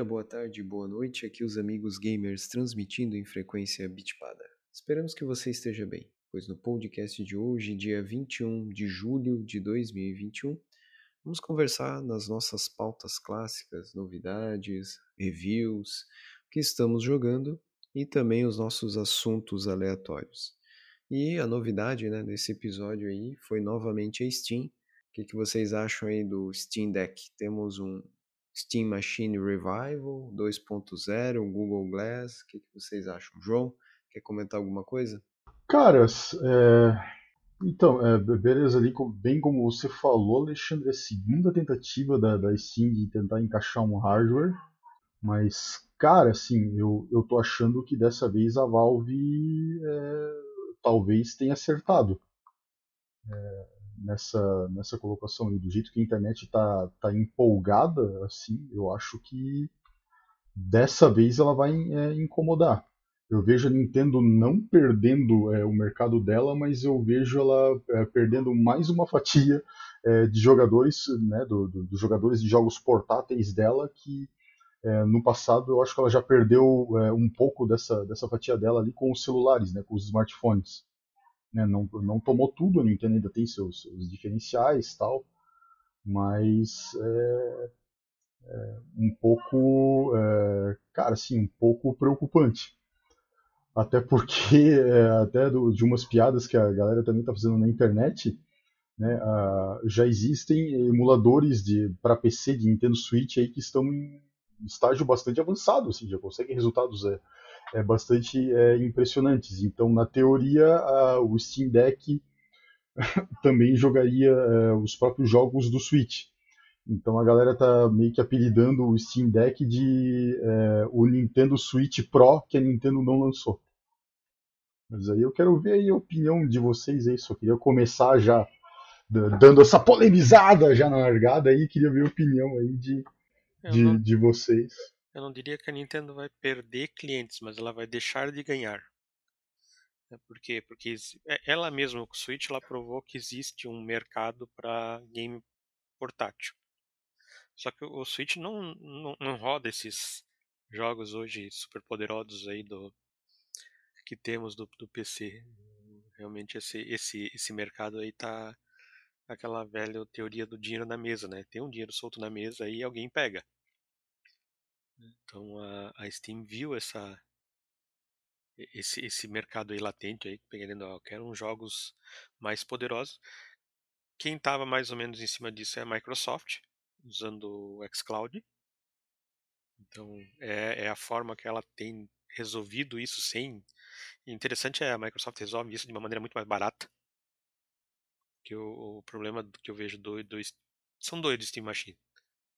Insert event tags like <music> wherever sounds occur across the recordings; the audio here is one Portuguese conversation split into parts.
dia, boa tarde, boa noite. Aqui os amigos gamers transmitindo em frequência bitpada. Esperamos que você esteja bem, pois no podcast de hoje, dia 21 de julho de 2021, vamos conversar nas nossas pautas clássicas, novidades, reviews, o que estamos jogando e também os nossos assuntos aleatórios. E a novidade né, desse episódio aí foi novamente a Steam. O que, que vocês acham aí do Steam Deck? Temos um Steam Machine Revival 2.0, o Google Glass. O que, que, vocês acham? João, quer comentar alguma coisa? Caras, é... então, é, beleza ali, bem como você falou, Alexandre, é a segunda tentativa da, da Steam de tentar encaixar um hardware, mas, cara, assim, eu, eu tô achando que dessa vez a Valve é, talvez tenha acertado. É, nessa, nessa colocação aí, do jeito que a internet está tá empolgada, assim, eu acho que dessa vez ela vai é, incomodar. Eu vejo a Nintendo não perdendo é, o mercado dela, mas eu vejo ela é, perdendo mais uma fatia é, de jogadores, né, do, do, dos jogadores de jogos portáteis dela, que é, no passado eu acho que ela já perdeu é, um pouco dessa, dessa fatia dela ali com os celulares, né, com os smartphones. Né? Não, não tomou tudo, a Nintendo ainda tem seus, seus diferenciais tal, mas é, é um pouco, é, cara, assim, um pouco preocupante. Até porque, é, até do, de umas piadas que a galera também está fazendo na internet, né, já existem emuladores para PC de Nintendo Switch aí que estão em estágio bastante avançado, assim, já conseguem resultados é, é, bastante é, impressionantes. Então, na teoria, a, o Steam Deck <laughs> também jogaria é, os próprios jogos do Switch. Então a galera tá meio que apelidando o Steam Deck de é, o Nintendo Switch Pro que a Nintendo não lançou. Mas aí eu quero ver a opinião de vocês aí, só queria começar já dando essa polemizada já na largada aí, queria ver a opinião aí de, de, não... de vocês. Eu não diria que a Nintendo vai perder clientes, mas ela vai deixar de ganhar. É, por quê? Porque é, ela mesma, com o Switch, ela provou que existe um mercado para game portátil. Só que o Switch não, não, não, roda esses jogos hoje super poderosos aí do que temos do, do PC. Realmente esse, esse, esse mercado aí tá aquela velha teoria do dinheiro na mesa, né? Tem um dinheiro solto na mesa aí alguém pega. Então a, a Steam viu essa esse, esse mercado aí latente aí, pegando, ó, quero jogos mais poderosos. Quem estava mais ou menos em cima disso é a Microsoft, usando o xCloud. Então é, é a forma que ela tem resolvido isso sem. Interessante é a Microsoft resolve isso de uma maneira muito mais barata. Que o, o problema que eu vejo do, do são dois do Steam Machine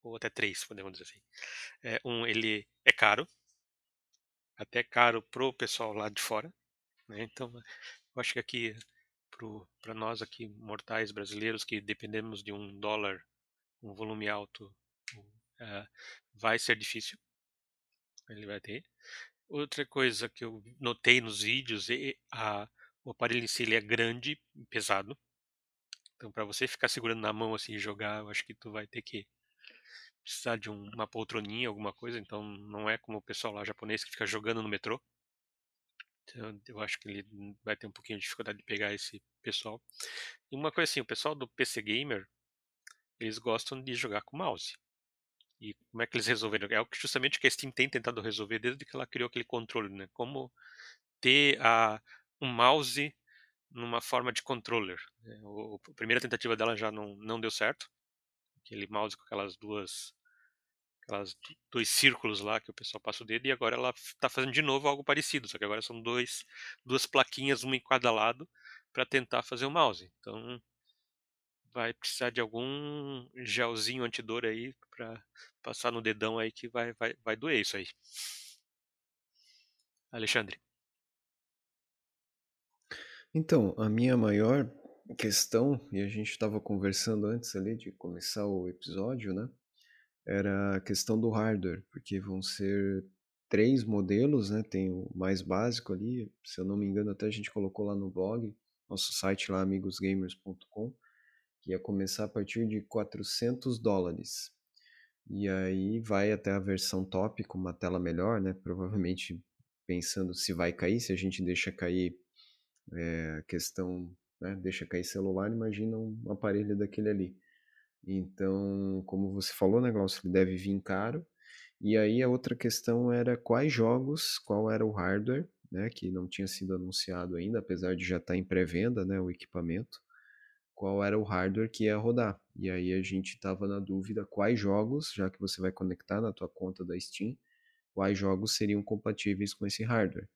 ou até três, podemos dizer assim. É, um, ele é caro, até caro pro pessoal lá de fora, né? Então, eu acho que aqui para nós aqui mortais brasileiros que dependemos de um dólar, um volume alto, uh, vai ser difícil. Ele vai ter. Outra coisa que eu notei nos vídeos é a, o aparelho em si ele é grande, pesado. Então, para você ficar segurando na mão assim e jogar, eu acho que tu vai ter que precisar de um, uma poltroninha, alguma coisa, então não é como o pessoal lá japonês que fica jogando no metrô. Então, eu acho que ele vai ter um pouquinho de dificuldade de pegar esse pessoal. E uma coisa assim, o pessoal do PC Gamer, eles gostam de jogar com mouse. E como é que eles resolveram? É o que justamente que a Steam tem tentado resolver desde que ela criou aquele controle, né? Como ter a, um mouse numa forma de controller. Né? A primeira tentativa dela já não, não deu certo aquele mouse com aquelas duas aquelas dois círculos lá que o pessoal passa o dedo e agora ela está fazendo de novo algo parecido, só que agora são dois duas plaquinhas uma em cada lado para tentar fazer o mouse. Então vai precisar de algum gelzinho antidor aí para passar no dedão aí que vai vai vai doer isso aí. Alexandre. Então, a minha maior questão, e a gente estava conversando antes ali de começar o episódio, né? Era a questão do hardware, porque vão ser três modelos, né? Tem o mais básico ali, se eu não me engano, até a gente colocou lá no blog, nosso site lá, amigosgamers.com, que ia começar a partir de 400 dólares. E aí vai até a versão top com uma tela melhor, né? Provavelmente pensando se vai cair, se a gente deixa cair é, questão, né? deixa cair celular, imagina um aparelho daquele ali. Então, como você falou, né, Glaucio, ele deve vir caro. E aí a outra questão era quais jogos, qual era o hardware, né, que não tinha sido anunciado ainda, apesar de já estar em pré-venda, né, o equipamento, qual era o hardware que ia rodar. E aí a gente estava na dúvida quais jogos, já que você vai conectar na tua conta da Steam, quais jogos seriam compatíveis com esse hardware.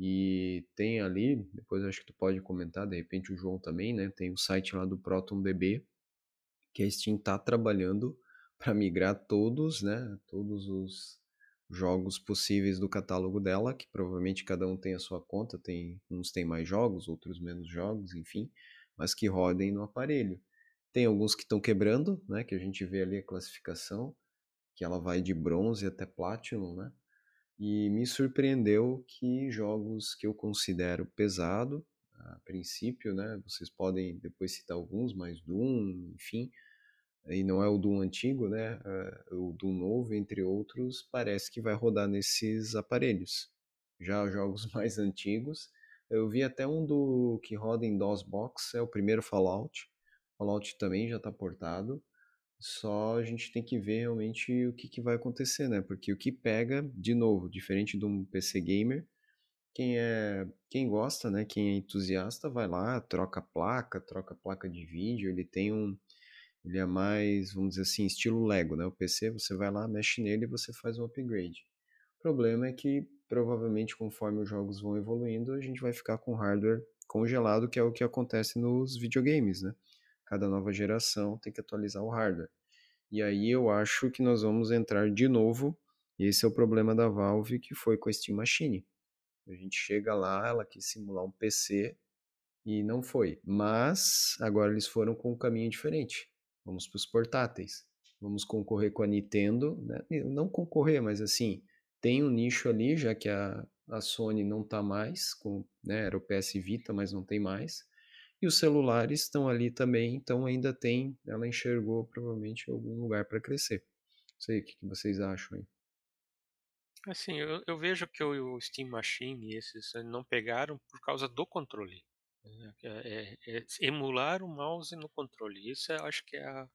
E tem ali, depois acho que tu pode comentar, de repente o João também, né? Tem o site lá do ProtonDB, que a Steam está trabalhando para migrar todos, né? Todos os jogos possíveis do catálogo dela, que provavelmente cada um tem a sua conta, tem uns tem mais jogos, outros menos jogos, enfim, mas que rodem no aparelho. Tem alguns que estão quebrando, né? Que a gente vê ali a classificação, que ela vai de bronze até platinum, né? E me surpreendeu que jogos que eu considero pesado, a princípio, né? Vocês podem depois citar alguns, mas Doom, enfim, e não é o Doom antigo, né? É o Doom novo, entre outros, parece que vai rodar nesses aparelhos. Já os jogos <laughs> mais antigos, eu vi até um do que roda em DOSBox, é o primeiro Fallout. Fallout também já está portado. Só a gente tem que ver realmente o que, que vai acontecer, né? Porque o que pega, de novo, diferente de um PC gamer, quem é quem gosta, né? Quem é entusiasta vai lá, troca placa, troca placa de vídeo, ele tem um ele é mais, vamos dizer assim, estilo Lego, né? O PC você vai lá, mexe nele e você faz um upgrade. O problema é que provavelmente conforme os jogos vão evoluindo, a gente vai ficar com hardware congelado, que é o que acontece nos videogames, né? Cada nova geração tem que atualizar o hardware. E aí eu acho que nós vamos entrar de novo, e esse é o problema da Valve, que foi com a Steam Machine. A gente chega lá, ela quis simular um PC e não foi. Mas agora eles foram com um caminho diferente. Vamos para os portáteis. Vamos concorrer com a Nintendo, né? não concorrer, mas assim, tem um nicho ali, já que a, a Sony não está mais, com, né, era o PS Vita, mas não tem mais. E os celulares estão ali também, então ainda tem, ela enxergou provavelmente algum lugar para crescer. Não sei o que, vocês acham aí. Assim, eu, eu vejo que o, Steam Machine esses não pegaram por causa do controle. Né, é, é, é emular o mouse no controle. Isso eu acho que é a,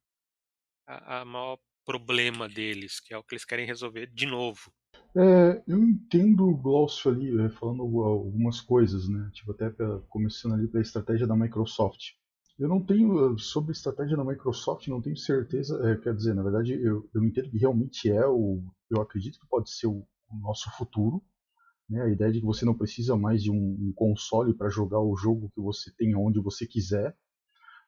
a, a maior problema deles, que é o que eles querem resolver de novo. É, eu entendo o Glaucio ali é, falando algumas coisas, né? Tipo, até pra, começando ali pela estratégia da Microsoft. Eu não tenho, sobre a estratégia da Microsoft, não tenho certeza, é, quer dizer, na verdade, eu, eu entendo que realmente é o, eu acredito que pode ser o, o nosso futuro, né? A ideia de que você não precisa mais de um, um console para jogar o jogo que você tem onde você quiser.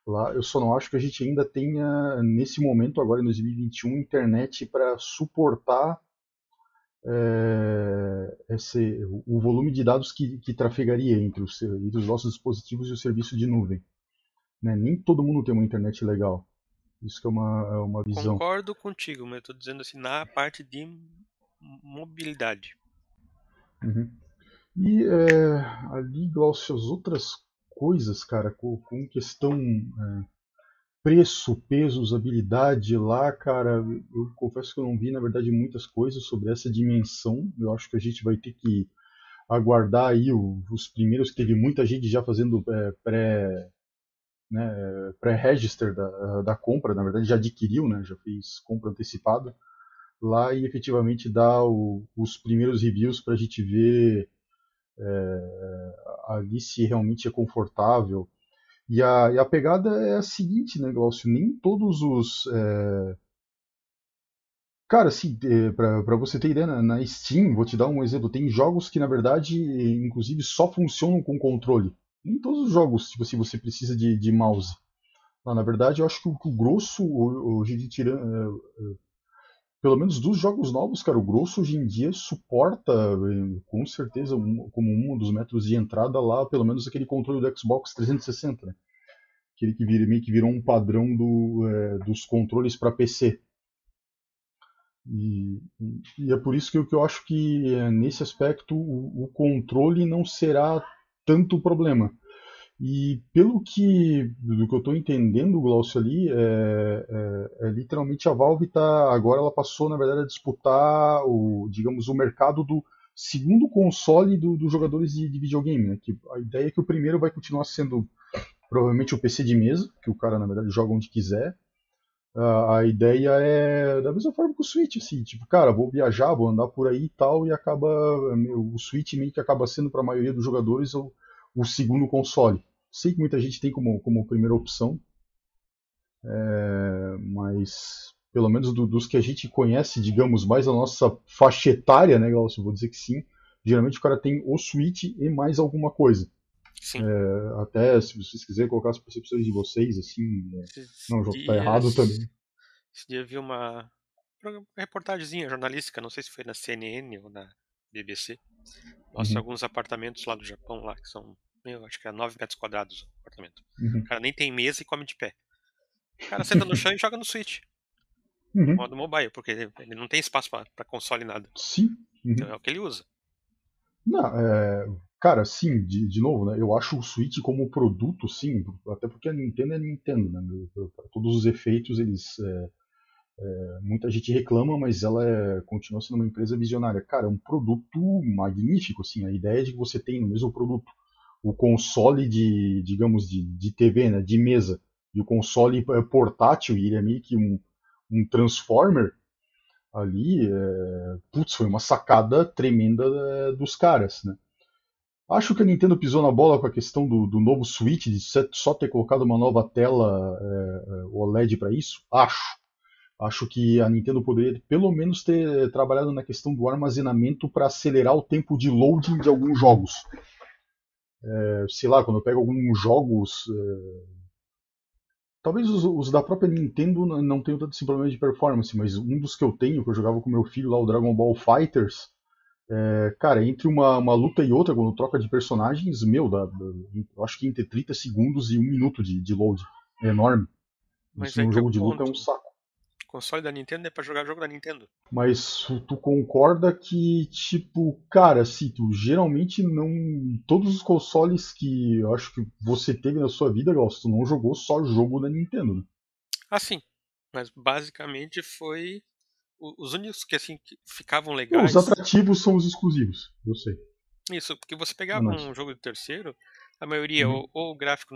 Lá, eu só não acho que a gente ainda tenha, nesse momento, agora em 2021, internet para suportar é, esse, o volume de dados que, que trafegaria entre os, entre os nossos dispositivos e o serviço de nuvem. Né? Nem todo mundo tem uma internet legal. Isso que é uma, é uma visão. Concordo contigo, mas estou dizendo assim, na parte de mobilidade. Uhum. E é, ali, Glaucio, as outras coisas, cara, com, com questão é, preço, peso, usabilidade lá, cara, eu confesso que eu não vi, na verdade, muitas coisas sobre essa dimensão. Eu acho que a gente vai ter que aguardar aí os primeiros, que teve muita gente já fazendo é, pré né, pré-register da, da compra, na verdade já adquiriu, né, já fez compra antecipada lá e efetivamente dar os primeiros reviews para a gente ver é, ali se realmente é confortável, e a, e a pegada é a seguinte, né, Glaucio? Nem todos os. É... Cara, assim, é, para você ter ideia, na, Steam, vou te dar um exemplo, tem jogos que na verdade, inclusive, só funcionam com controle. Nem todos os jogos, tipo assim, você precisa de, de mouse. Não, na verdade, eu acho que o, que o grosso hoje de tirando. Pelo menos dos jogos novos, cara, o grosso hoje em dia suporta, é, com certeza, um, como um dos métodos de entrada lá, pelo menos aquele controle do Xbox 360, né? Aquele que, vira, meio que virou um padrão do, é, dos controles para PC. E, e, é por isso que eu, que eu acho que, é, nesse aspecto, o, o controle não será tanto problema. E pelo que, do que eu estou entendendo, Glaucio, ali, é, é, é, literalmente a Valve tá agora ela passou na verdade a disputar o, digamos, o mercado do segundo console dos do jogadores de, de, videogame, né? Que a ideia é que o primeiro vai continuar sendo provavelmente o PC de mesa, que o cara na verdade joga onde quiser. Uh, a ideia é da mesma forma que o Switch, assim, tipo, cara, vou viajar, vou andar por aí e tal, e acaba o Switch meio que acaba sendo para a maioria dos jogadores o, o segundo console. Sei que muita gente tem como, como primeira opção, é, mas pelo menos do, dos que a gente conhece, digamos, mais a nossa faixa etária, né, Glaucio? Vou dizer que sim. Geralmente o cara tem o Switch e mais alguma coisa. Sim. É, até se vocês quiserem colocar as percepções de vocês, assim. É... Não, o jogo tá errado também. Esse dia eu vi uma, uma reportagemzinha jornalística, não sei se foi na CNN ou na BBC. Mostra uhum. alguns apartamentos lá do Japão, lá, que são, meu, acho que é 9 metros quadrados o apartamento. Uhum. O cara nem tem mesa e come de pé. O cara senta no chão e joga no Switch. <laughs> Uhum. modo mobile, porque ele, ele não tem espaço para console nada. Sim. Uhum. Então é o que ele usa. Não, é, cara, sim, de, de novo, né? Eu acho o Switch como produto, sim, até porque a Nintendo é Nintendo, né? Para todos os efeitos, eles. É, é, muita gente reclama, mas ela é, continua sendo uma empresa visionária. Cara, é um produto magnífico, assim. A ideia de que você tem no mesmo produto o console de, digamos, de, de TV, né? De mesa e o console é portátil, e ele é meio que um, um Transformer ali, é, putz, foi uma sacada tremenda é, dos caras, né? Acho que a Nintendo pisou na bola com a questão do, do novo Switch, de só ter colocado uma nova tela é, é OLED para isso. Acho. Acho que a Nintendo poderia pelo menos ter trabalhado na questão do armazenamento para acelerar o tempo de loading de alguns jogos. É, sei lá, quando eu pego alguns jogos é, Talvez os, os, da própria Nintendo não tenham tanto esse problema de performance, mas um dos que eu tenho, que eu jogava com meu filho lá, o Dragon Ball Fighters, é, cara, entre uma, uma, luta e outra, quando troca de personagens, meu, eu acho que entre 30 segundos e um minuto de, de load. É enorme. Mas Isso é num jogo de luta é um saco console da Nintendo é para jogar jogo da Nintendo. Mas tu concorda que, tipo, cara, se tu geralmente não. Todos os consoles que eu acho que você teve na sua vida, Gauss, tu não jogou só jogo da Nintendo, né? Ah, sim. Mas basicamente foi. Os únicos que assim que ficavam legais. Os atrativos são os exclusivos, eu sei. Isso, porque você pegava um jogo de terceiro, a maioria, uhum. ou, ou o gráfico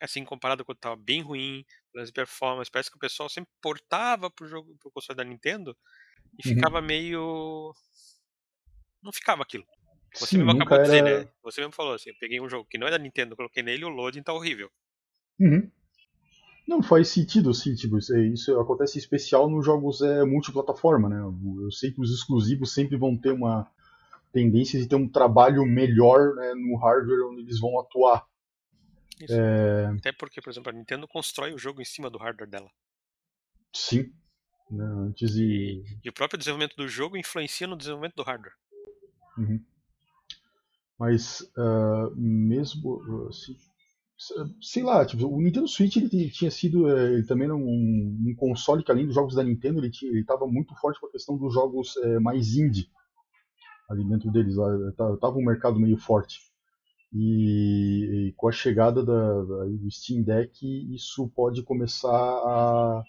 assim, comparado com o tava bem ruim, as performance, parece que o pessoal sempre portava pro jogo pro console da Nintendo e uhum. ficava meio não ficava aquilo. Você Sim, mesmo acabou de dizer, né? Você mesmo falou assim, eu peguei um jogo que não é da Nintendo, coloquei nele o loading tá horrível. Uhum. Não faz sentido, assim, tipo, isso, é, isso acontece em especial nos jogos é, multiplataforma, né? Eu sei que os exclusivos sempre vão ter uma tendência de ter um trabalho melhor né, no hardware onde eles vão atuar. É... Até porque, por exemplo, a Nintendo constrói o jogo em cima do hardware dela. Sim. Né, antes de... e, e o próprio desenvolvimento do jogo influencia no desenvolvimento do hardware. Uhum. Mas uh, mesmo assim, sei lá, tipo, o Nintendo Switch ele tinha sido é, ele também era um, um, console que além dos jogos da Nintendo ele ele estava muito forte com a questão dos jogos é, mais indie ali dentro deles lá tava um mercado meio forte e, e com a chegada da, da, do Steam Deck, isso pode começar a,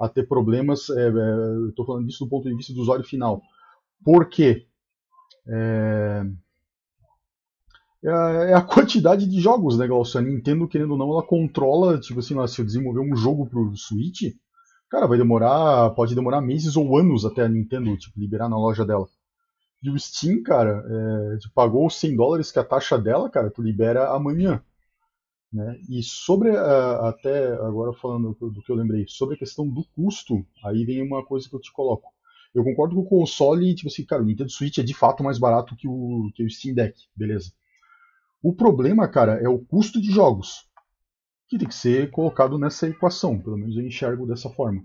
a ter problemas. É, é, Estou falando disso do ponto de vista do usuário final. Por quê? É, é a, é <laughs> quantidade de jogos, né, Glaucio? A Nintendo, querendo ou não, ela controla, tipo assim, se eu desenvolver um jogo pro Switch, cara, vai demorar, pode demorar meses ou anos até a Nintendo, tipo, liberar na loja dela. E o Steam, cara, é, tu pagou os 100 dólares que a taxa dela, cara, tu libera amanhã. Né? E sobre, uh, até agora falando do que eu lembrei, sobre a questão do custo, aí vem uma coisa que eu te coloco. Eu concordo com o console, tipo assim, cara, o Nintendo Switch é de fato mais barato que o, que o Steam Deck, beleza. O problema, cara, é o custo de jogos, que tem que ser colocado nessa equação, pelo menos eu enxergo dessa forma.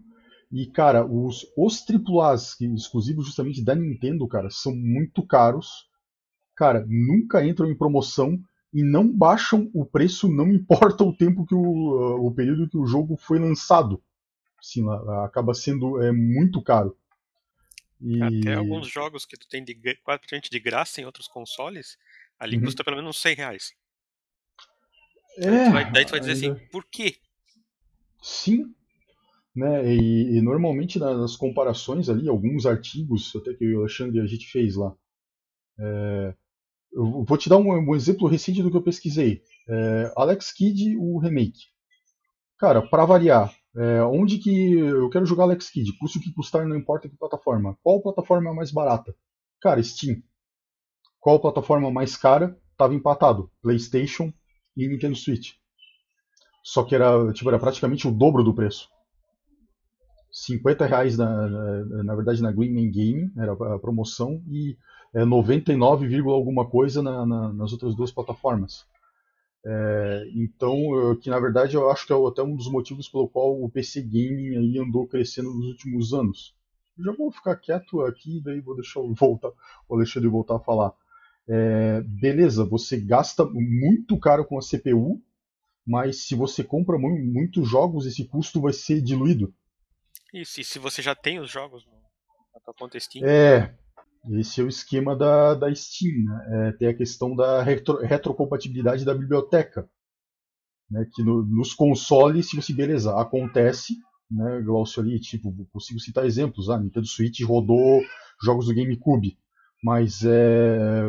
E, cara, os, os AAAs exclusivos justamente da Nintendo, cara, são muito caros. Cara, nunca entram em promoção e não baixam o preço, não <laughs> importa o tempo que o, o período que o jogo foi lançado. Assim, acaba sendo é, muito caro. E... Até alguns jogos que tu tem de, praticamente de graça em outros consoles, ali uhum. custa pelo menos uns 100 reais. É, daí tu vai, daí tu vai dizer assim, por quê? Sim, né? E, e normalmente nas comparações ali, alguns artigos, até que o Alexandre a gente fez lá. É, eu vou te dar um, um, exemplo recente do que eu pesquisei. É, Alex Kidd, o remake. Cara, para variar, é, onde que eu quero jogar Alex Kidd? Custo que custar, não importa que plataforma. Qual plataforma é mais barata? Cara, Steam. Qual plataforma mais cara? Tava empatado. PlayStation e Nintendo Switch. Só que era, tipo, era praticamente o dobro do preço. 50 reais na, na, na verdade na Green Game, era a promoção, e é, 99, alguma coisa na, na, nas outras duas plataformas. É, então, eu, que na verdade eu acho que é até um dos motivos pelo qual o PC Gaming aí andou crescendo nos últimos anos. já vou ficar quieto aqui, daí vou deixar o, voltar, Alexandre voltar a falar. É, beleza, você gasta muito caro com a CPU, mas se você compra muitos jogos, esse custo vai ser diluído. Isso, e se você já tem os jogos na tua conta Steam? É, esse é o esquema da, da Steam. Né? É, tem a questão da retro, retrocompatibilidade da biblioteca. Né? Que no, nos consoles, se você beleza, acontece, né, Glaucio ali, tipo, consigo citar exemplos, a ah, Nintendo Switch rodou jogos do GameCube, mas é,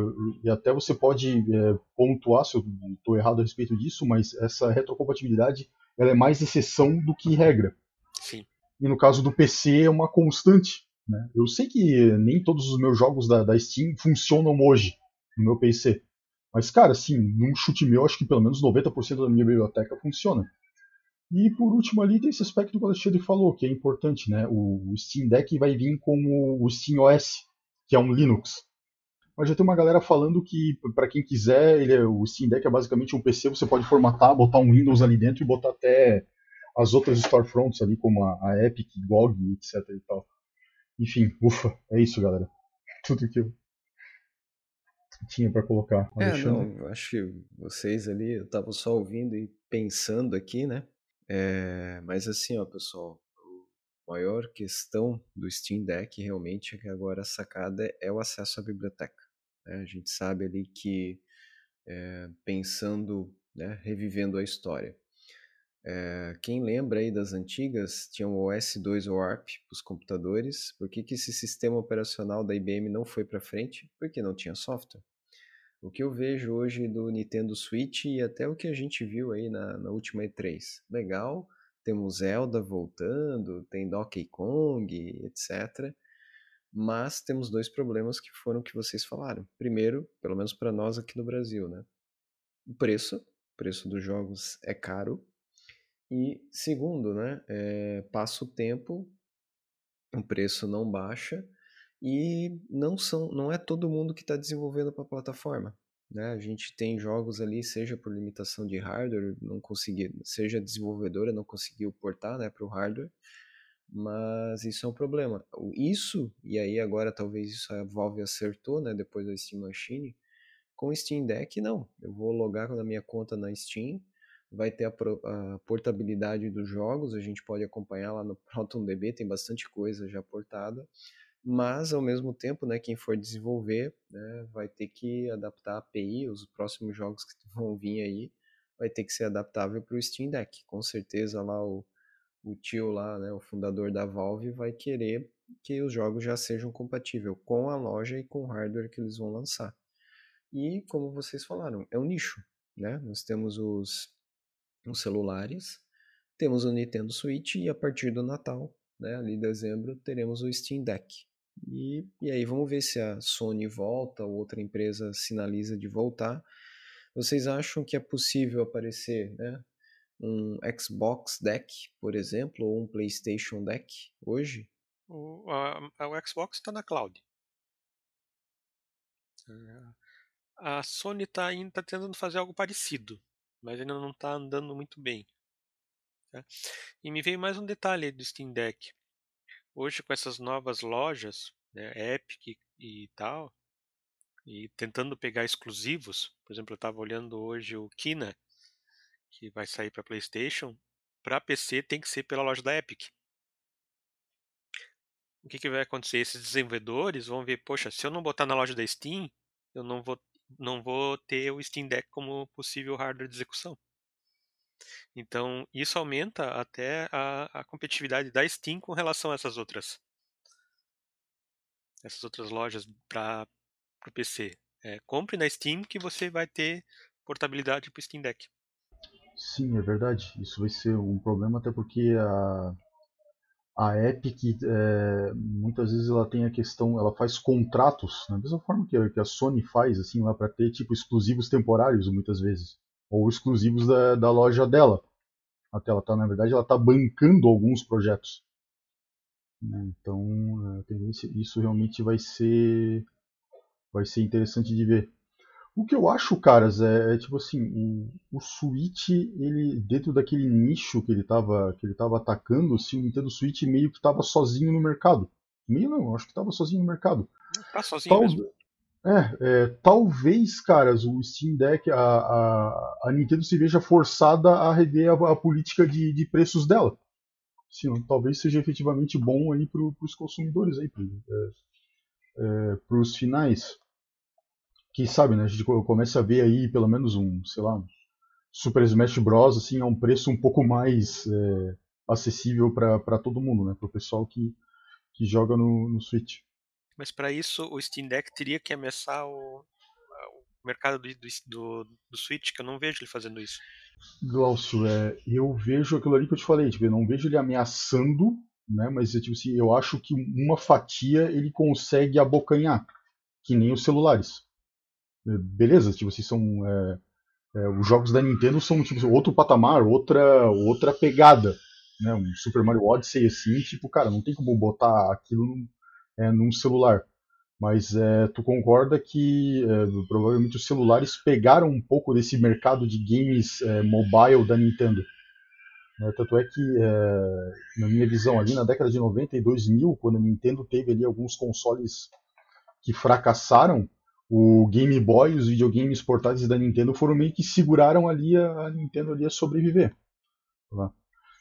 e até você pode é, pontuar se eu estou errado a respeito disso, mas essa retrocompatibilidade ela é mais exceção do que regra. Sim e no caso do PC é uma constante. Né? Eu sei que nem todos os meus jogos da, da Steam funcionam hoje no meu PC. Mas, cara, assim, num chute meu, acho que pelo menos 90% da minha biblioteca funciona. E por último ali tem esse aspecto que o Alexandre falou, que é importante, né? O, Steam Deck vai vir com o, Steam OS, que é um Linux. Mas já tem uma galera falando que, para quem quiser, é, o Steam Deck é basicamente um PC, você pode formatar, botar um Windows ali dentro e botar até as outras storefronts ali, como a, a Epic, GOG, etc e tal. Enfim, ufa, é isso, galera. <laughs> Tudo que eu tinha para colocar. É, não, acho que vocês ali, eu tava só ouvindo e pensando aqui, né? É, mas assim, ó, pessoal, a maior questão do Steam Deck realmente é que agora a sacada é o acesso à biblioteca. Né? A gente sabe ali que, é, pensando, né, revivendo a história, é, quem lembra aí das antigas, tinha o OS2 Warp para os computadores. Por que, que esse sistema operacional da IBM não foi para frente? Porque não tinha software. O que eu vejo hoje do Nintendo Switch e até o que a gente viu aí na, na última E3. Legal, temos Zelda voltando, tem Donkey Kong, etc. Mas temos dois problemas que foram que vocês falaram. Primeiro, pelo menos para nós aqui no Brasil, né? O preço. O preço dos jogos é caro, e segundo, né, é, passa o tempo, o preço não baixa e não são, não é todo mundo que está desenvolvendo para a plataforma. Né? A gente tem jogos ali, seja por limitação de hardware, não conseguir, seja desenvolvedora não conseguiu portar né, para o hardware, mas isso é um problema. Isso, e aí agora talvez isso a Valve acertou, né, depois da Steam Machine, com Steam Deck não. Eu vou logar na minha conta na Steam, vai ter a, a, portabilidade dos jogos, a gente pode acompanhar lá no <laughs> ProtonDB, tem bastante coisa já portada, mas ao mesmo tempo, né, quem for desenvolver né, vai ter que adaptar a API, os próximos jogos que <laughs> vão vir aí, vai ter que ser adaptável para o Steam Deck. Com certeza lá o, o tio lá, né, o fundador da Valve, vai querer que os jogos já sejam compatíveis com a loja e com o hardware que eles vão lançar. E como vocês falaram, é um nicho, né? Nós temos os nos celulares. Temos o Nintendo Switch e a partir do Natal, né, ali em dezembro, teremos o Steam Deck. E, e aí vamos ver se a Sony volta ou outra empresa sinaliza de voltar. Vocês acham que é possível aparecer né, um Xbox Deck, por exemplo, ou um PlayStation Deck hoje? O, a, o Xbox está na cloud. A Sony está tá tentando fazer algo parecido mas ainda não está andando muito bem. Tá? E me veio mais um detalhe do Steam Deck. Hoje, com essas novas lojas, né, Epic e tal, e tentando pegar exclusivos, por exemplo, eu estava olhando hoje o Kina, que vai sair para PlayStation, para PC tem que ser pela loja da Epic. O que, que vai acontecer? Esses desenvolvedores vão ver, poxa, se eu não botar na loja da Steam, eu não vou não vou ter o Steam Deck como possível hardware de execução. Então, isso aumenta até a, a competitividade da Steam com relação a essas outras essas outras lojas para o PC. É, compre na Steam que você vai ter portabilidade para o Steam Deck. Sim, é verdade. Isso vai ser um problema até porque a, a Epic é, muitas vezes ela tem a questão, ela faz contratos, da mesma forma que a, Sony faz, assim, lá para ter tipo exclusivos temporários muitas vezes, ou exclusivos da, da loja dela. Até ela tá, na verdade, ela tá bancando alguns projetos. Né? Então, é, isso realmente vai ser vai ser interessante de ver. O que eu acho, caras, é, é tipo assim, o, o, Switch, ele dentro daquele nicho que ele estava que ele tava atacando, assim, o Nintendo Switch meio que estava sozinho no mercado. Meio não, acho que estava sozinho no mercado. Tá sozinho Tal, mesmo. É, é, talvez, caras, o Steam Deck, a, a, a Nintendo se veja forçada a rever a, a política de, de preços dela. Sim, talvez seja efetivamente bom aí para os consumidores aí, para é, é, os finais quem sabe, né, a gente começa a ver aí pelo menos um, sei lá, Super Smash Bros. assim, a um preço um pouco mais é, acessível para todo mundo, né, para o pessoal que, que joga no, no Switch. Mas para isso o Steam Deck teria que ameaçar o, o mercado do, do, do, Switch, que eu não vejo ele fazendo isso. Glaucio, é, eu vejo aquilo ali que eu te falei, tipo, eu não vejo ele ameaçando, né, mas tipo assim, eu acho que uma fatia ele consegue abocanhar, que nem os celulares beleza, tipo assim, são é, é, os jogos da Nintendo são tipo outro patamar, outra outra pegada, né? Um Super Mario Odyssey assim, tipo, cara, não tem como botar aquilo num, é, num celular. Mas é, tu concorda que é, provavelmente os celulares pegaram um pouco desse mercado de games é, mobile da Nintendo. Né? Tanto é que, na minha visão, ali na década de 90 e 2000, quando a Nintendo teve ali alguns consoles que fracassaram, o Game Boy os videogames portáteis da Nintendo foram meio que seguraram ali a, a Nintendo ali a sobreviver. Tá?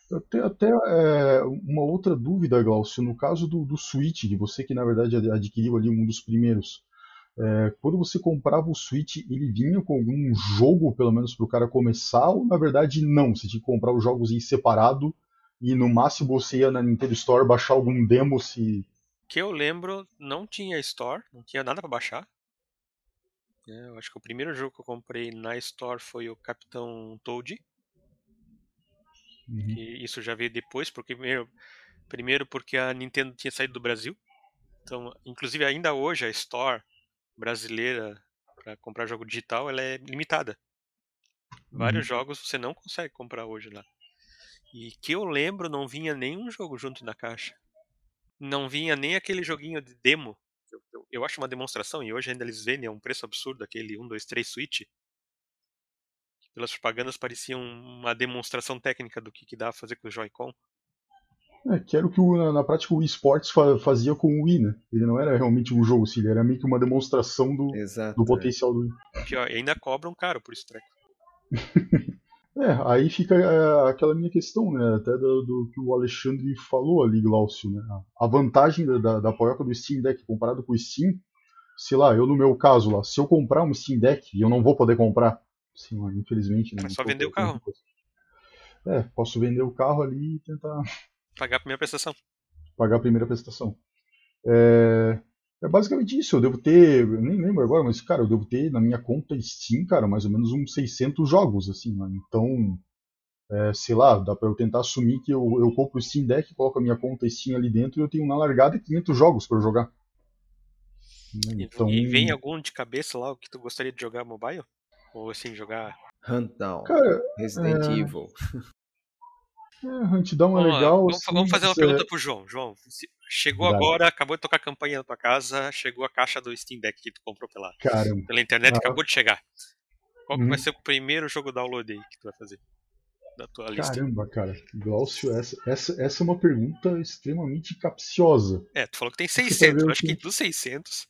Eu tenho até é, uma outra dúvida, Glaucio, no caso do, do Switch, de você que na verdade adquiriu ali um dos primeiros. É, quando você comprava o Switch, ele vinha com algum jogo, pelo menos para o cara começar, ou na verdade não? Você tinha que comprar os jogos em separado e no máximo você ia na Nintendo Store baixar algum demo se. Que eu lembro, não tinha Store, não tinha nada para baixar. Né? Eu acho que o primeiro jogo que eu comprei na Store foi o Capitão Toad. Uhum. E isso já veio depois, porque primeiro, primeiro porque a Nintendo tinha saído do Brasil. Então, inclusive ainda hoje a Store brasileira para comprar jogo digital ela é limitada. Vários uhum. jogos você não consegue comprar hoje lá. E que eu lembro, não vinha nenhum jogo junto na caixa. Não vinha nem aquele joguinho de demo eu, acho uma demonstração, e hoje ainda eles vendem a um preço absurdo, aquele 1, 2, 3 Switch, pelas propagandas parecia uma demonstração técnica do que, que dá a fazer com o Joy-Con. É, que era o que na, na prática o eSports fazia com o Wii, né? Ele não era realmente um jogo, assim, ele era meio que uma demonstração do, Exato, do é. potencial do Wii. Que, ó, ainda cobram caro por isso, treco. <laughs> É, aí fica é, aquela minha questão, né? Até do, do, que o Alexandre falou ali, Glaucio, né? A vantagem da, da, da Poyoka do Steam Deck comparado com o Steam, sei lá, eu no meu caso lá, se eu comprar um Steam Deck e eu não vou poder comprar, sim, infelizmente. Né, é só vender o carro. É, posso vender o carro ali e tentar. Pagar a primeira prestação. Pagar a primeira prestação. É, é basicamente isso. Eu devo ter, eu nem lembro agora, mas cara, eu devo ter na minha conta Steam, cara, mais ou menos uns 600 jogos, assim. Né? Então, é, sei lá, dá pra eu tentar assumir que eu, eu compro o Steam Deck, coloco a minha conta Steam ali dentro e eu tenho na largada 500 jogos para jogar. Então... E vem algum de cabeça lá o que tu gostaria de jogar mobile? Ou assim, jogar. Huntdown. Cara, Resident é... Evil. <laughs> É, é legal. Vamos, assim, vamos fazer uma é... pergunta pro João. João, chegou agora, acabou de tocar a campanha na tua casa, chegou a caixa do Steam Deck que tu comprou pela, pela internet, ah. acabou de chegar. Qual hum. vai ser o primeiro jogo download aí que tu vai fazer? Da tua lista? Caramba, cara. Glaucio, essa, essa, essa é uma pergunta extremamente capciosa. É, tu falou que tem 600. Eu acho que dos 600,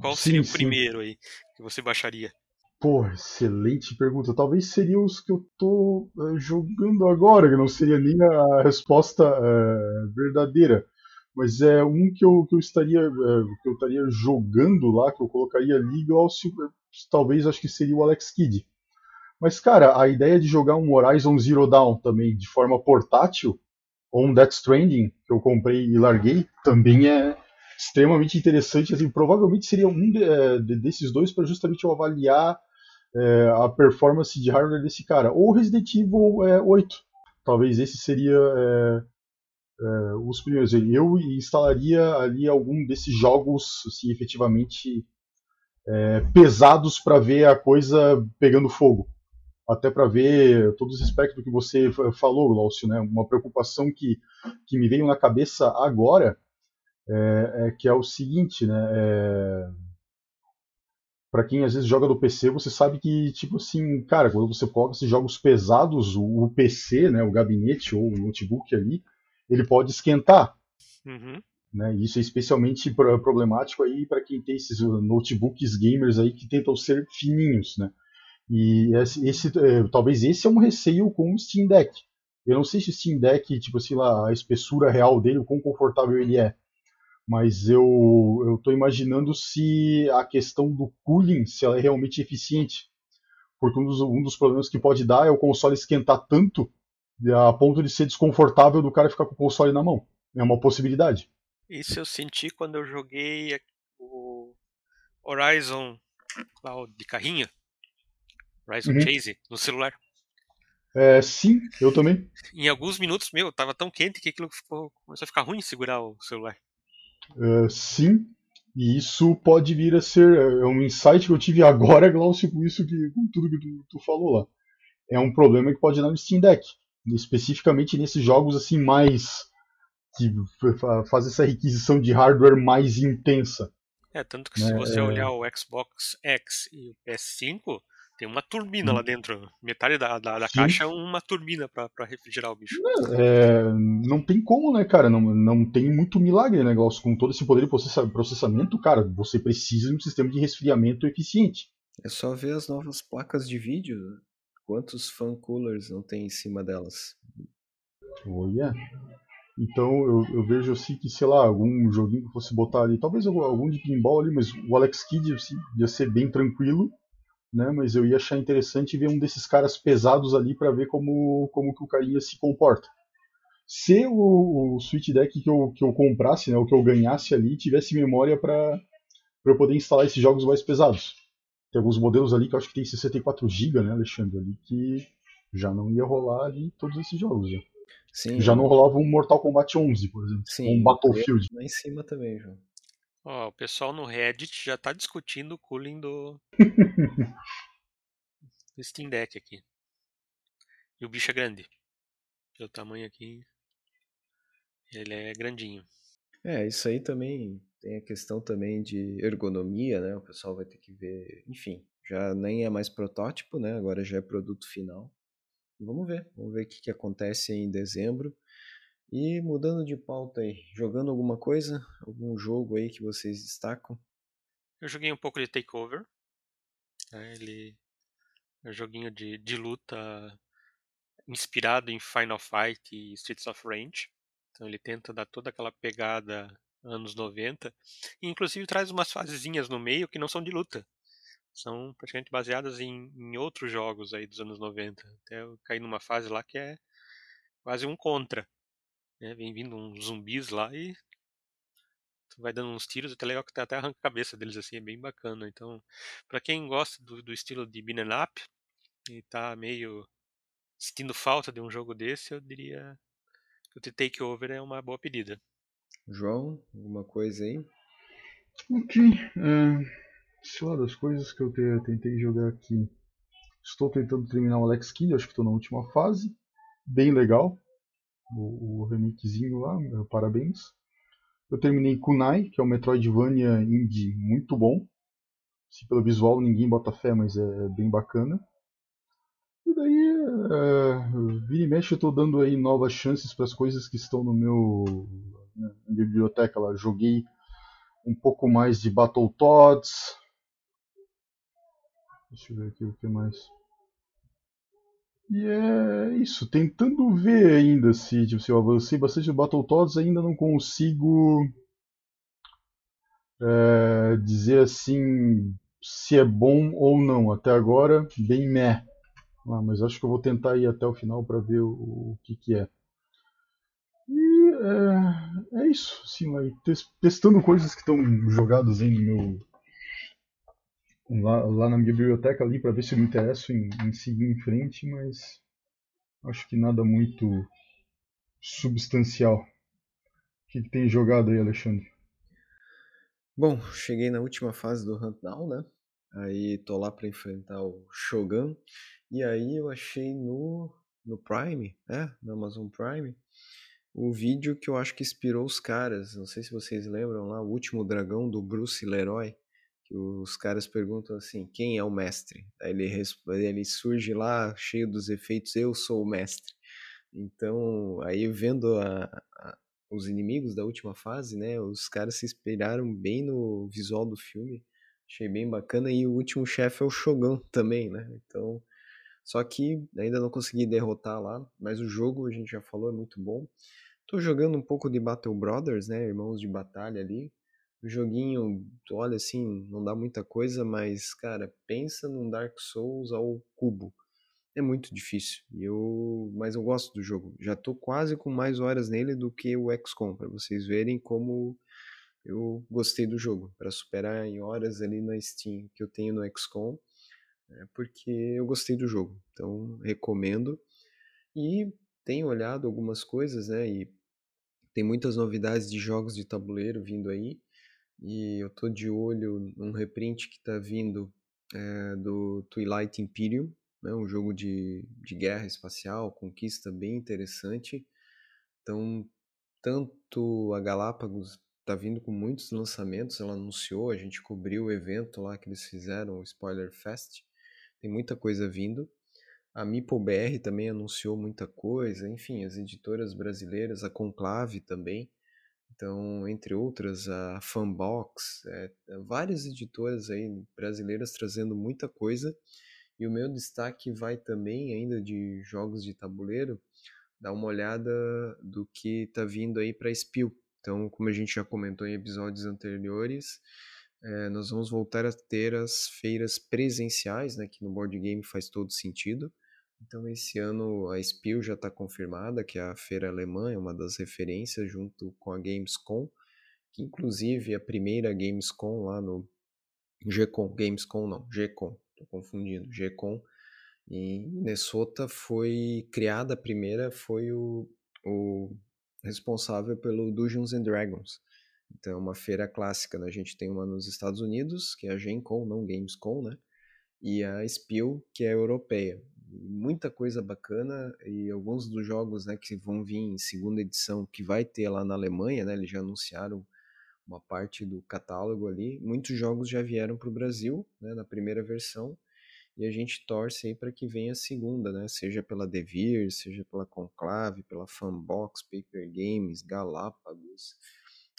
qual sim, seria o sim. primeiro aí que você baixaria? Pô, excelente pergunta. Talvez seria os que eu tô uh, jogando agora, que não seria nem a resposta uh, verdadeira. Mas é um que eu, que eu estaria uh, que eu estaria jogando lá, que eu colocaria ali, igual se, talvez acho que seria o Alex Kidd. Mas, cara, a ideia de jogar um Horizon Zero Dawn também de forma portátil, ou um Death Stranding, que eu comprei e larguei, também é extremamente interessante. Assim, provavelmente seria um de, de, desses dois para justamente eu avaliar é, a performance de hardware desse cara. Ou Resident Evil é, 8. Talvez esse seria é, é, os primeiros. Eu instalaria ali algum desses jogos, assim, efetivamente é, pesados para ver a coisa pegando fogo até para ver todos os aspectos que você falou, Glaucio, né? Uma preocupação que, que me veio na cabeça agora é, é que é o seguinte, né? É, para quem às vezes joga do PC, você sabe que, tipo assim, cara, quando você coloca esses jogos pesados, o, o PC, né, o gabinete ou o notebook ali, ele pode esquentar. Uhum. Né? Isso é especialmente problemático aí para quem tem esses notebooks gamers aí que tentam ser fininhos, né? E esse, esse é, talvez esse é um receio com o Steam Deck. Eu não sei se o Steam Deck, tipo assim, lá, a espessura real dele, o quão confortável ele é. Mas eu, eu tô imaginando se a questão do cooling, se ela é realmente eficiente. Porque um dos, um dos problemas que pode dar é o console esquentar tanto a ponto de ser desconfortável do cara ficar com o console na mão. É uma possibilidade. Isso eu senti quando eu joguei o Horizon lá, de carrinho. Horizon uhum. Chase no celular. É, sim, eu também. Em alguns minutos, meu, tava tão quente que aquilo ficou, começou a ficar ruim segurar o celular. É, sim, e isso pode vir a ser é, é um insight que eu tive agora, <laughs> Glaucio, com isso que com tudo que tu, tu, falou lá. É um problema que pode dar no Steam Deck, especificamente nesses jogos assim mais que faz essa requisição de hardware mais intensa. É, tanto que se né, você é... olhar o Xbox X e o PS5, tem uma turbina lá hum. dentro. Metade da, da, da caixa é uma turbina para refrigerar o bicho. É, não tem como, né, cara? Não, não tem muito milagre, né, negócio. Com todo esse poder de processamento, cara, você precisa de um sistema de resfriamento eficiente. É só ver as novas placas de vídeo. Quantos fan coolers não tem em cima delas? Olha. Então eu, eu, vejo assim que, sei lá, algum joguinho que fosse botar ali, talvez algum de pinball ali, mas o Alex Kidd assim, ia ser bem tranquilo né? Mas eu ia achar interessante ver um desses caras pesados ali para ver como, como que o carinha se comporta. Se o, o Switch Deck que eu, que eu comprasse, né, o que eu ganhasse ali, tivesse memória para eu poder instalar esses jogos mais pesados. Tem alguns modelos ali que eu acho que tem 64 GB, né, Alexandre, ali que já não ia rolar ali todos esses jogos. Já, Sim, já não rolava um Mortal Kombat 11, por exemplo, Sim, um Battlefield. Lá em cima também, João. Ó, o pessoal no Reddit já tá discutindo o cooling do, <laughs> do Steam Deck aqui. E o bicho é grande. Pelo tamanho aqui, ele é grandinho. É, isso aí também tem a questão também de ergonomia, né? O pessoal vai ter que ver, enfim, já nem é mais protótipo, né? Agora já é produto final. Vamos ver, vamos ver o que, que acontece em dezembro. E mudando de pauta aí, jogando alguma coisa? Algum jogo aí que vocês destacam? Eu joguei um pouco de Takeover. É, ele é um joguinho de, de luta inspirado em Final Fight e Streets of Rage. Então ele tenta dar toda aquela pegada anos 90. E inclusive traz umas fasezinhas no meio que não são de luta. São praticamente baseadas em, em outros jogos aí dos anos 90. Até eu caí numa fase lá que é quase um contra. Né? Vem vindo uns zumbis lá e tu vai dando uns tiros, até legal que até arranca a cabeça deles assim, é bem bacana. Então, para quem gosta do, do estilo de beat'em up e tá meio sentindo falta de um jogo desse, eu diria que o The Takeover é uma boa pedida. João, alguma coisa aí? Ok. É, sei lá, das coisas que eu te, tentei jogar aqui. Estou tentando terminar o Alex Kidd, acho que estou na última fase. Bem legal o, o remakezinho lá, parabéns. Eu terminei Kunai, que é um Metroidvania indie muito bom. Se pelo visual ninguém bota fé, mas é, é bem bacana. E daí, é, vira e mexe, eu estou dando aí novas chances para as coisas que estão no meu na biblioteca lá. Joguei um pouco mais de Battletoads. Deixa eu ver aqui o que mais. E é isso, tentando ver ainda se, tipo, se eu avancei bastante no Battletoads, ainda não consigo é, dizer assim se é bom ou não. Até agora, bem meh. Ah, mas acho que eu vou tentar ir até o final para ver o, o, que, que é. E é, é isso, sim, testando coisas que estão jogadas aí no meu. Lá, lá na minha biblioteca ali para ver se eu me interesso em, em seguir em frente, mas acho que nada muito substancial. O que, que tem jogado aí, Alexandre? Bom, cheguei na última fase do Huntdown, né? Aí tô lá para enfrentar o Shogun. E aí eu achei no, no Prime, é, no Amazon Prime, o vídeo que eu acho que inspirou os caras. Não sei se vocês lembram lá, o último dragão do Bruce Leroy. Que os caras perguntam assim, quem é o mestre? Aí ele, ele surge lá cheio dos efeitos, eu sou o mestre. Então, aí vendo a, a, os inimigos da última fase, né? Os caras se inspiraram bem no visual do filme. Achei bem bacana. E o último chefe é o Shogun <laughs> também, né? Então. Só que ainda não consegui derrotar lá. Mas o jogo, a gente já falou, é muito bom. Tô jogando um pouco de Battle Brothers, né? Irmãos de batalha ali. O joguinho, olha assim, não dá muita coisa, mas, cara, pensa num Dark Souls ao cubo é muito difícil. Eu, mas eu gosto do jogo. Já tô quase com mais horas nele do que o XCOM, para vocês verem como eu gostei do jogo, para superar em horas ali na Steam que eu tenho no XCOM, é porque eu gostei do jogo. Então, recomendo. E tenho olhado algumas coisas, né? E tem muitas novidades de jogos de tabuleiro vindo aí. E eu tô de olho num reprint que tá vindo é, do Twilight Imperium, né, um jogo de, de guerra espacial, conquista bem interessante. Então, tanto a Galápagos está vindo com muitos lançamentos, ela anunciou, a gente cobriu o evento lá que eles fizeram, o Spoiler Fest, tem muita coisa vindo. A MipoBR também anunciou muita coisa, enfim, as editoras brasileiras, a Conclave também, então, entre outras, a Fanbox, é, várias editoras aí brasileiras trazendo muita coisa e o meu destaque vai também, ainda de jogos de tabuleiro, dar uma olhada do que está vindo aí para Spiel. Então, como a gente já comentou em episódios anteriores, é, nós vamos voltar a ter as feiras presenciais, né, que no board game faz todo sentido. Então, esse ano a Spiel já está confirmada, que é a feira alemã, é uma das referências, junto com a Gamescom, que inclusive a primeira Gamescom lá no GCon, Gamescom não, GCon, Estou confundindo. GCon em Minnesota foi criada a primeira, foi o, o responsável pelo Dungeons and Dragons. Então é uma feira clássica, né? A gente tem uma nos Estados Unidos, que é a GenCon, não Gamescom, né? E a Spiel, que é europeia. Muita coisa bacana e alguns dos jogos, né, que vão vir em segunda edição, que vai ter lá na Alemanha, né? Eles já anunciaram uma parte do catálogo ali. Muitos jogos já vieram para o Brasil, né, na primeira versão, e a gente torce aí para que venha a segunda, né, seja pela Devir, seja pela Conclave, pela Fanbox, Paper Games, Galápagos,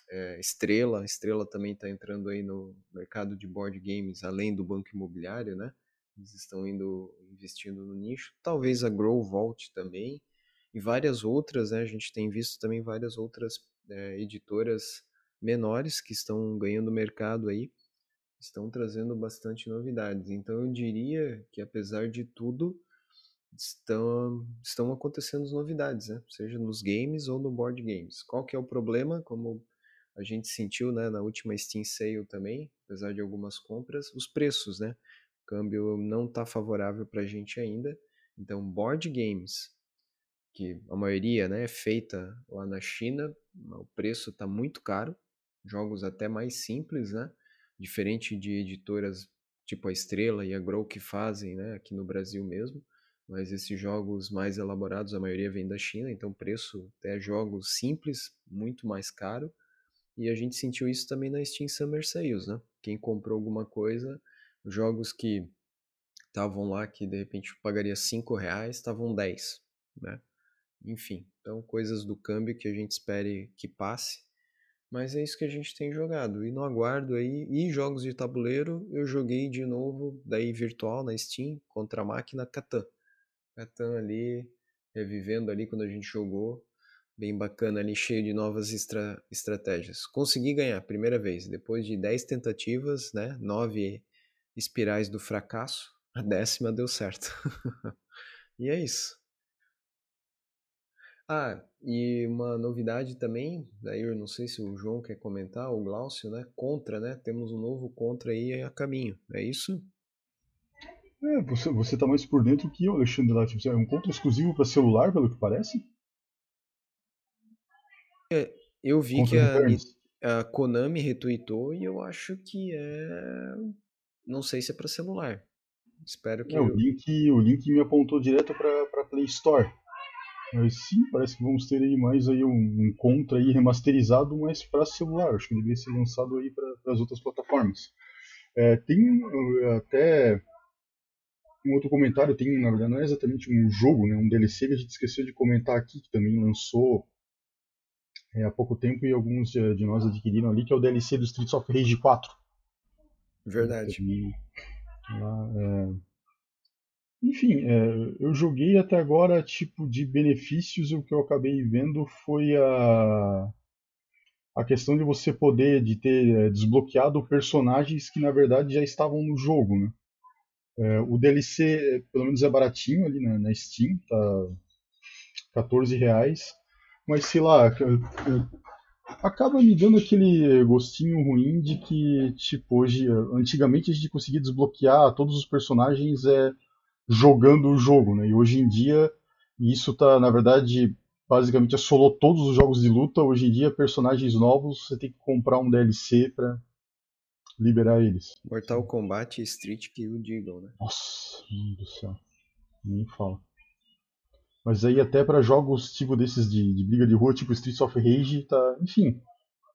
é, Estrela. Estrela também está entrando aí no mercado de board games, além do banco imobiliário, né? Eles estão indo investindo no nicho. Talvez a Grow Vault também e várias outras, né? A gente tem visto também várias outras é, editoras menores que estão ganhando mercado aí, estão trazendo bastante novidades. Então eu diria que apesar de tudo, estão, estão acontecendo novidades, né? seja nos games ou no board games. Qual que é o problema? Como a gente sentiu né, na última Steam Sale também, apesar de algumas compras, os preços, né? Câmbio não está favorável para a gente ainda. Então, board games que a maioria né, é feita lá na China, o preço está muito caro, jogos até mais simples, né? Diferente de editoras tipo a Estrela e a Grow que fazem, né? Aqui no Brasil mesmo. Mas esses jogos mais elaborados, a maioria vem da China, então preço até jogos simples, muito mais caro. E a gente sentiu isso também na Steam Summer Sales, né? Quem comprou alguma coisa, jogos que estavam lá que de repente pagaria 5 reais, estavam 10, né? Enfim, então coisas do câmbio que a gente espere que passe mas é isso que a gente tem jogado. E no aguardo aí, e jogos de tabuleiro, eu joguei de novo, daí virtual na Steam, contra a máquina Catan. Catan ali, revivendo ali quando a gente jogou. Bem bacana ali, cheio de novas estra estratégias. Consegui ganhar, primeira vez. Depois de 10 tentativas, né? 9 espirais do fracasso, a décima deu certo. <laughs> E é isso. Ah, e uma novidade também, daí eu não sei se o João quer comentar, o Glaucio, né? Contra, né? Temos um novo Contra aí a caminho, é isso? É, você, você tá mais por dentro que eu, Alexandre lá. Tipo, é um Contra exclusivo para celular, pelo que parece? É, eu vi que a, a, Konami retweetou e eu acho que é. Não sei se é para celular. Espero que. É, o, link, o link me apontou direto para Play Store. Mas sim, parece que vamos ter aí mais aí um, um Contra aí remasterizado, mas para celular. Acho que deveria ser lançado aí para as outras plataformas. É, tem até um outro comentário, tem na verdade não é exatamente um jogo, né, um DLC que a gente esqueceu de comentar aqui, que também lançou é, há pouco tempo e alguns de, de, nós adquiriram ali, que é o DLC do Streets of Rage 4. Verdade. Lá, é, enfim, é, eu joguei até agora, tipo, de benefícios, o que eu acabei vendo foi a, a questão de você poder, de ter é, desbloqueado personagens que na verdade já estavam no jogo, né? É, o DLC, pelo menos é baratinho ali na, na Steam, tá 14 reais, mas sei lá, acaba me dando aquele gostinho ruim de que, tipo, hoje, antigamente a gente conseguia desbloquear todos os personagens é, jogando o jogo, né? E hoje em dia isso tá, na verdade, basicamente assolou todos os jogos de luta. Hoje em dia, personagens novos, você tem que comprar um DLC para liberar eles. Mortal Kombat Street que o digam, né? Nossa, meu Deus do céu. Nem fala. Mas aí até para jogos tipo desses de, de briga de rua, tipo Streets of Rage, tá, enfim,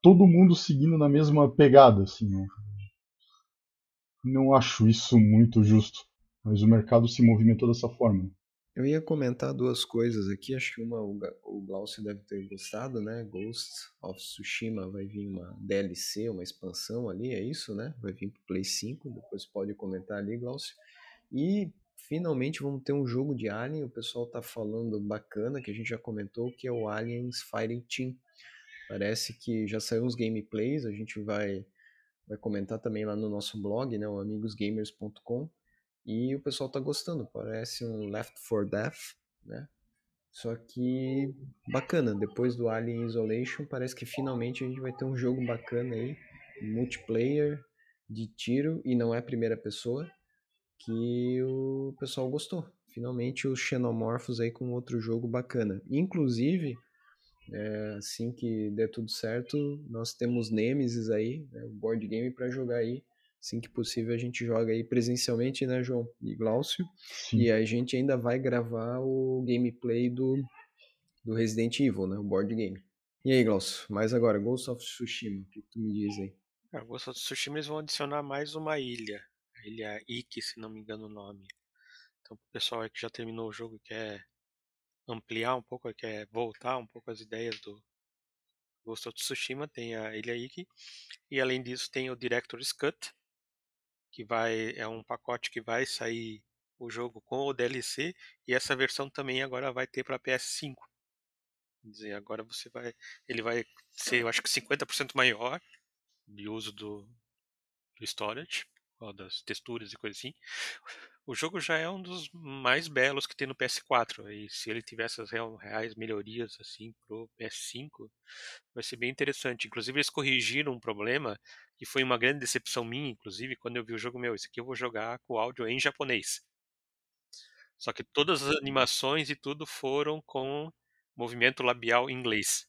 todo mundo seguindo na mesma pegada, assim. Né? Não acho isso muito justo. Mas o mercado se movimentou dessa forma. Eu ia comentar duas coisas aqui, acho que uma o Glaucio deve ter gostado, né? Ghost of Tsushima vai vir uma DLC, uma expansão ali, é isso, né? Vai vir pro Play 5, depois pode comentar ali, Glaucio. E finalmente vamos ter um jogo de Alien, o pessoal tá falando bacana, que a gente já comentou, que é o Aliens Fighting Team. Parece que já saiu uns gameplays, a gente vai, vai comentar também lá no nosso blog, né? O amigosgamers.com e o pessoal tá gostando, parece um Left 4 Death, né? Só que bacana, depois do Alien Isolation, parece que finalmente a gente vai ter um jogo bacana aí, multiplayer, de tiro, e não é primeira pessoa, que o pessoal gostou. Finalmente os Xenomorphos aí com outro jogo bacana. Inclusive, é, assim que der tudo certo, nós temos Nemesis aí, né, o board game para jogar aí Assim que possível a gente joga aí presencialmente, né, João e Glaucio? Sim. E a gente ainda vai gravar o gameplay do, do Resident Evil, né, o board game. E aí, Glaucio, mais agora, Ghost of Tsushima, o que tu me diz aí? A é, Ghost of Tsushima eles vão adicionar mais uma ilha, a ilha Ikki, se não me engano o nome. Então, o pessoal que já terminou o jogo e quer ampliar um pouco, quer voltar um pouco as ideias do Ghost of Tsushima, tem a ilha Ikki. E além disso tem o Director's Cut, que vai é um pacote que vai sair o jogo com o DLC e essa versão também agora vai ter para PS5. Quer dizer, agora você vai, ele vai ser, eu acho que 50% maior de uso do, do storage, das texturas e coisa assim. O jogo já é um dos mais belos que tem no PS4 e se ele tiver essas reais melhorias assim pro PS5, vai ser bem interessante. Inclusive eles corrigiram um problema que foi uma grande decepção minha, inclusive, quando eu vi o jogo meu. Esse aqui eu vou jogar com áudio em japonês. Só que todas as animações e tudo foram com movimento labial em inglês.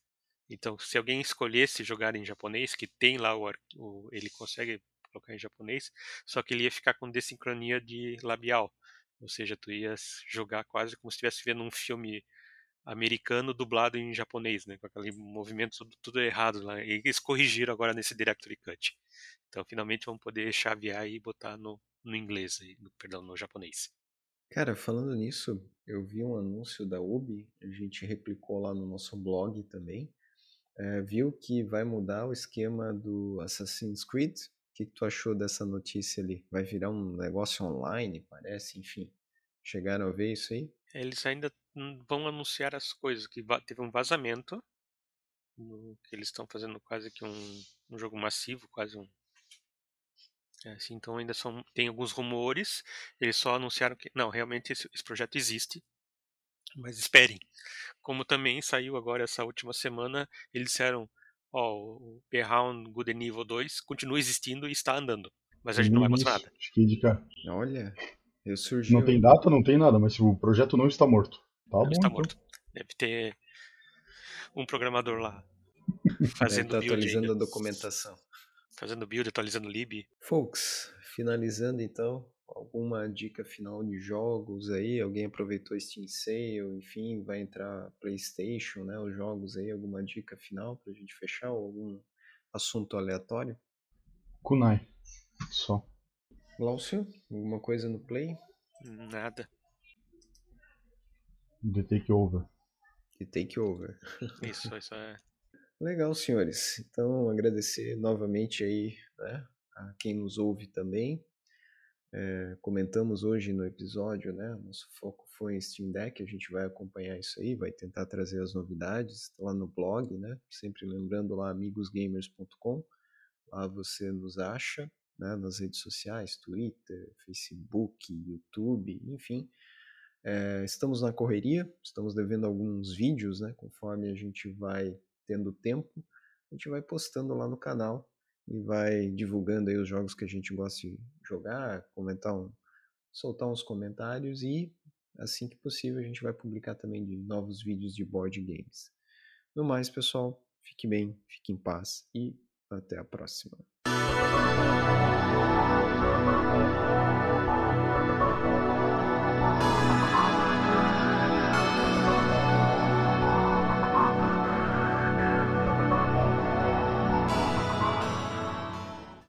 Então, se alguém escolhesse jogar em japonês, que tem lá o, o ele consegue colocar em japonês, só que ele ia ficar com desincronia de labial. Ou seja, tu ia jogar quase como se estivesse vendo um filme americano dublado em japonês, né? Com aquele movimento tudo, tudo errado lá. E eles corrigiram agora nesse Directory Cut. Então, finalmente vamos poder chavear e botar no, no inglês, no, perdão, no japonês. Cara, falando nisso, eu vi um anúncio da Ubi, a gente replicou lá no nosso blog também. É, viu que vai mudar o esquema do Assassin's Creed. O que, que tu achou dessa notícia ali? Vai virar um negócio online, parece, enfim. Chegaram a ver isso aí? Eles ainda vão anunciar as coisas, que teve um vazamento, que eles estão fazendo quase que um, um jogo massivo, quase um. É, assim, então ainda são, tem alguns rumores, eles só anunciaram que, não, realmente esse, esse projeto existe, Mas esperem. Como também saiu agora essa última semana, eles disseram, ó, o Beyond Good Evil 2 continua existindo e está andando. Mas a gente não vai mostrar nada. Cara. Olha, eu surgi. Não tem data, não tem nada, mas o projeto não está morto. Tá não bom, está então. morto. Deve ter um programador lá <laughs> fazendo tá build atualizando ainda. a documentação. Fazendo build, atualizando lib. Folks, finalizando então, alguma dica final de jogos aí? Alguém aproveitou Steam Sale, enfim, vai entrar PlayStation, né? Os jogos aí, alguma dica final pra gente fechar ou algum assunto aleatório? Kunai. Só. Glaucio, alguma coisa no Play? Nada. The Takeover. E Take Over. <laughs> Isso, isso é. Legal, senhores. Então, agradecer novamente aí, né, a quem nos ouve também. É, comentamos hoje no episódio, né? Nosso foco foi em Steam Deck, a gente vai acompanhar isso aí, vai tentar trazer as novidades tá lá no blog, né? Sempre lembrando lá amigosgamers.com. Lá você nos acha, né, nas redes sociais, Twitter, Facebook, YouTube, enfim. É, estamos na correria, estamos devendo alguns vídeos, né? Conforme a gente vai tendo tempo, a gente vai postando lá no canal e vai divulgando aí os jogos que a gente gosta de jogar, comentar, um, soltar uns comentários e assim que possível a gente vai publicar também de novos vídeos de board games. No mais, pessoal, fique bem, fique em paz e até a próxima.